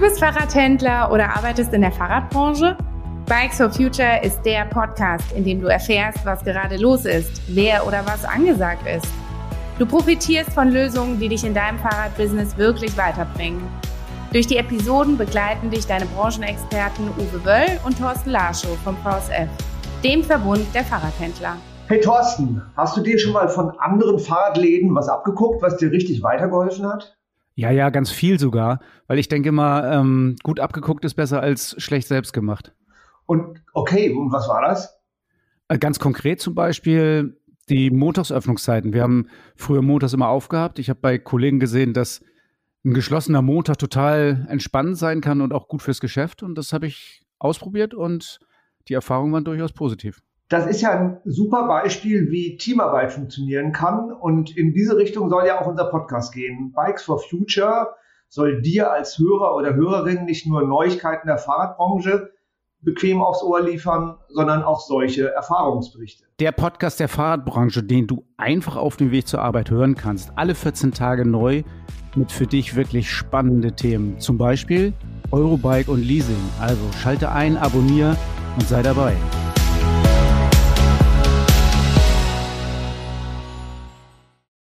bist Fahrradhändler oder arbeitest in der Fahrradbranche? Bikes for Future ist der Podcast, in dem du erfährst, was gerade los ist, wer oder was angesagt ist. Du profitierst von Lösungen, die dich in deinem Fahrradbusiness wirklich weiterbringen. Durch die Episoden begleiten dich deine Branchenexperten Uwe Wöll und Thorsten Larschow vom VSF, dem Verbund der Fahrradhändler. Hey Thorsten, hast du dir schon mal von anderen Fahrradläden was abgeguckt, was dir richtig weitergeholfen hat? Ja, ja, ganz viel sogar, weil ich denke immer, ähm, gut abgeguckt ist besser als schlecht selbst gemacht. Und okay, und was war das? Äh, ganz konkret zum Beispiel die Montagsöffnungszeiten. Wir haben früher montags immer aufgehabt. Ich habe bei Kollegen gesehen, dass ein geschlossener Montag total entspannend sein kann und auch gut fürs Geschäft. Und das habe ich ausprobiert und die Erfahrungen waren durchaus positiv. Das ist ja ein super Beispiel, wie Teamarbeit funktionieren kann. Und in diese Richtung soll ja auch unser Podcast gehen. Bikes for Future soll dir als Hörer oder Hörerin nicht nur Neuigkeiten der Fahrradbranche bequem aufs Ohr liefern, sondern auch solche Erfahrungsberichte. Der Podcast der Fahrradbranche, den du einfach auf dem Weg zur Arbeit hören kannst. Alle 14 Tage neu mit für dich wirklich spannende Themen. Zum Beispiel Eurobike und Leasing. Also schalte ein, abonniere und sei dabei.